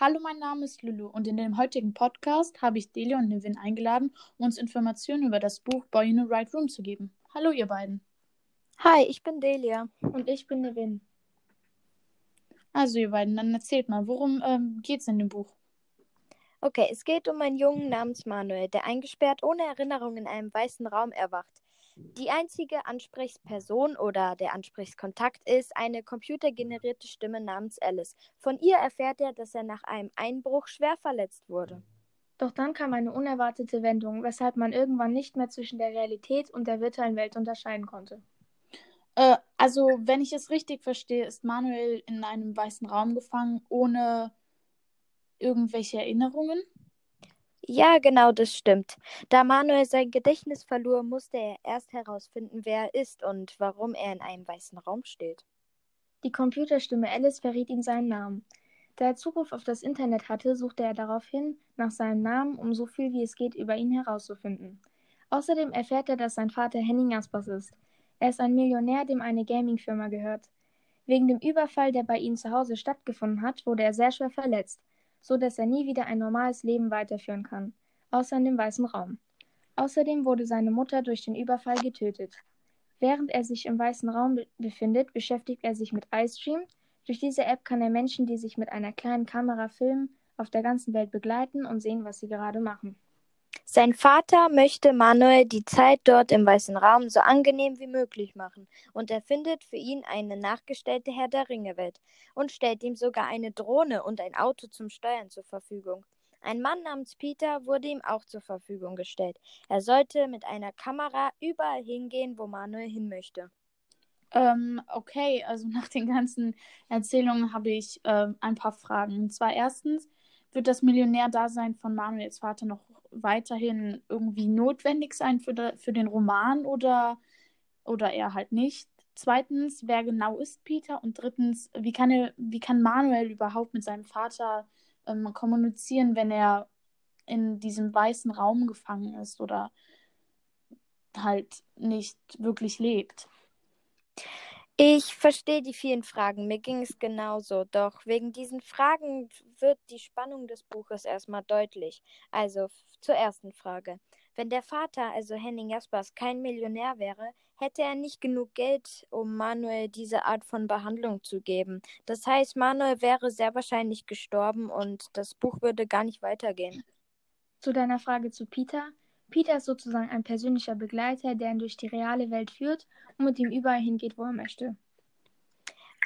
Hallo, mein Name ist Lulu und in dem heutigen Podcast habe ich Delia und Nevin eingeladen, um uns Informationen über das Buch Boy in the Right Room zu geben. Hallo, ihr beiden. Hi, ich bin Delia. Und ich bin Nevin. Also, ihr beiden, dann erzählt mal, worum ähm, geht es in dem Buch? Okay, es geht um einen Jungen namens Manuel, der eingesperrt ohne Erinnerung in einem weißen Raum erwacht. Die einzige Ansprechperson oder der Ansprechkontakt ist eine computergenerierte Stimme namens Alice. Von ihr erfährt er, dass er nach einem Einbruch schwer verletzt wurde. Doch dann kam eine unerwartete Wendung, weshalb man irgendwann nicht mehr zwischen der Realität und der virtuellen Welt unterscheiden konnte. Äh, also, wenn ich es richtig verstehe, ist Manuel in einem weißen Raum gefangen, ohne irgendwelche Erinnerungen. Ja, genau, das stimmt. Da Manuel sein Gedächtnis verlor, musste er erst herausfinden, wer er ist und warum er in einem weißen Raum steht. Die Computerstimme Alice verriet ihm seinen Namen. Da er Zugriff auf das Internet hatte, suchte er daraufhin nach seinem Namen, um so viel wie es geht über ihn herauszufinden. Außerdem erfährt er, dass sein Vater Henning Jaspers ist. Er ist ein Millionär, dem eine Gaming-Firma gehört. Wegen dem Überfall, der bei ihm zu Hause stattgefunden hat, wurde er sehr schwer verletzt so dass er nie wieder ein normales Leben weiterführen kann, außer in dem weißen Raum. Außerdem wurde seine Mutter durch den Überfall getötet. Während er sich im weißen Raum be befindet, beschäftigt er sich mit iStream. Durch diese App kann er Menschen, die sich mit einer kleinen Kamera filmen, auf der ganzen Welt begleiten und sehen, was sie gerade machen. Sein Vater möchte Manuel die Zeit dort im Weißen Raum so angenehm wie möglich machen und erfindet für ihn eine nachgestellte Herr der Ringe-Welt und stellt ihm sogar eine Drohne und ein Auto zum Steuern zur Verfügung. Ein Mann namens Peter wurde ihm auch zur Verfügung gestellt. Er sollte mit einer Kamera überall hingehen, wo Manuel hin möchte. Ähm, okay, also nach den ganzen Erzählungen habe ich äh, ein paar Fragen. Und zwar erstens, wird das Millionärdasein von Manuels Vater noch weiterhin irgendwie notwendig sein für, de, für den Roman oder, oder eher halt nicht? Zweitens, wer genau ist Peter? Und drittens, wie kann, er, wie kann Manuel überhaupt mit seinem Vater ähm, kommunizieren, wenn er in diesem weißen Raum gefangen ist oder halt nicht wirklich lebt? Ich verstehe die vielen Fragen. Mir ging es genauso. Doch wegen diesen Fragen wird die Spannung des Buches erstmal deutlich. Also zur ersten Frage. Wenn der Vater, also Henning Jaspers, kein Millionär wäre, hätte er nicht genug Geld, um Manuel diese Art von Behandlung zu geben. Das heißt, Manuel wäre sehr wahrscheinlich gestorben und das Buch würde gar nicht weitergehen. Zu deiner Frage zu Peter. Peter ist sozusagen ein persönlicher Begleiter, der ihn durch die reale Welt führt und mit ihm überall hingeht, wo er möchte.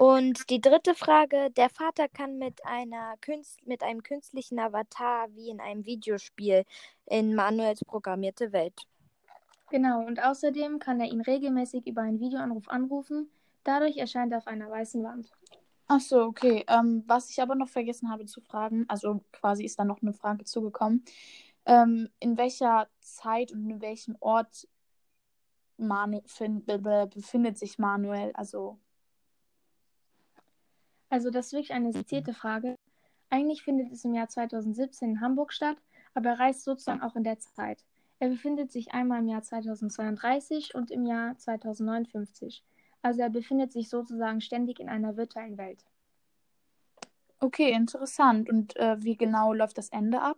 Und die dritte Frage, der Vater kann mit, einer Künst, mit einem künstlichen Avatar wie in einem Videospiel in Manuels programmierte Welt. Genau, und außerdem kann er ihn regelmäßig über einen Videoanruf anrufen. Dadurch erscheint er auf einer weißen Wand. Ach so, okay. Ähm, was ich aber noch vergessen habe zu fragen, also quasi ist da noch eine Frage zugekommen ähm, in welcher Zeit und in welchem Ort Manu befindet sich Manuel? Also. Also, das ist wirklich eine sezierte Frage. Eigentlich findet es im Jahr 2017 in Hamburg statt, aber er reist sozusagen auch in der Zeit. Er befindet sich einmal im Jahr 2032 und im Jahr 2059. Also er befindet sich sozusagen ständig in einer virtuellen Welt. Okay, interessant. Und äh, wie genau läuft das Ende ab?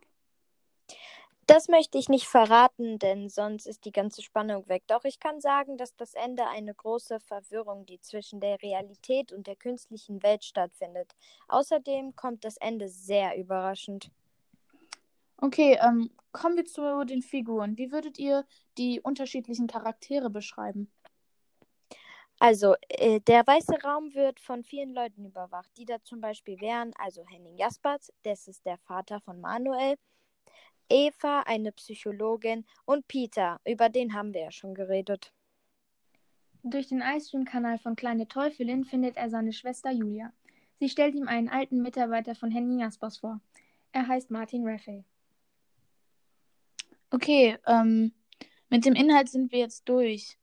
Das möchte ich nicht verraten, denn sonst ist die ganze Spannung weg. Doch ich kann sagen, dass das Ende eine große Verwirrung, die zwischen der Realität und der künstlichen Welt stattfindet. Außerdem kommt das Ende sehr überraschend. Okay, ähm, kommen wir zu den Figuren. Wie würdet ihr die unterschiedlichen Charaktere beschreiben? Also, äh, der weiße Raum wird von vielen Leuten überwacht, die da zum Beispiel wären, also Henning Jaspers, das ist der Vater von Manuel, Eva, eine Psychologin, und Peter, über den haben wir ja schon geredet. Durch den iStream-Kanal von Kleine Teufelin findet er seine Schwester Julia. Sie stellt ihm einen alten Mitarbeiter von Henning Jaspers vor. Er heißt Martin Raffey. Okay, ähm, mit dem Inhalt sind wir jetzt durch.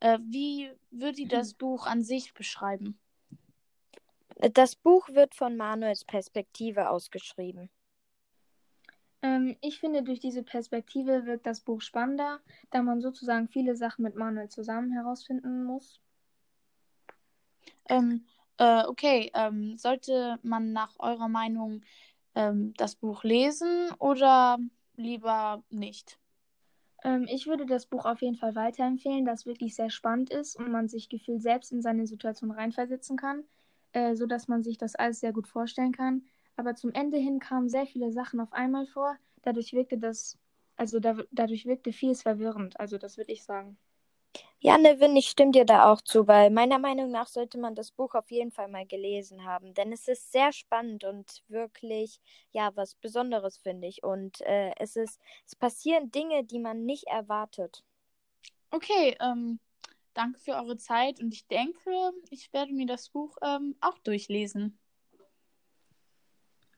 Äh, wie würde ihr das Buch an sich beschreiben? Das Buch wird von Manuels Perspektive ausgeschrieben. Ähm, ich finde, durch diese Perspektive wirkt das Buch spannender, da man sozusagen viele Sachen mit Manuel zusammen herausfinden muss. Ähm, äh, okay, ähm, sollte man nach eurer Meinung ähm, das Buch lesen oder lieber nicht? Ähm, ich würde das Buch auf jeden Fall weiterempfehlen, das wirklich sehr spannend ist und man sich gefühlt selbst in seine Situation reinversetzen kann, äh, sodass man sich das alles sehr gut vorstellen kann. Aber zum Ende hin kamen sehr viele Sachen auf einmal vor. Dadurch wirkte das, also da, dadurch wirkte vieles verwirrend. Also das würde ich sagen. Ja, Nevin, ich stimme dir da auch zu, weil meiner Meinung nach sollte man das Buch auf jeden Fall mal gelesen haben, denn es ist sehr spannend und wirklich, ja, was Besonderes, finde ich. Und äh, es ist, es passieren Dinge, die man nicht erwartet. Okay, ähm, danke für eure Zeit und ich denke, ich werde mir das Buch ähm, auch durchlesen.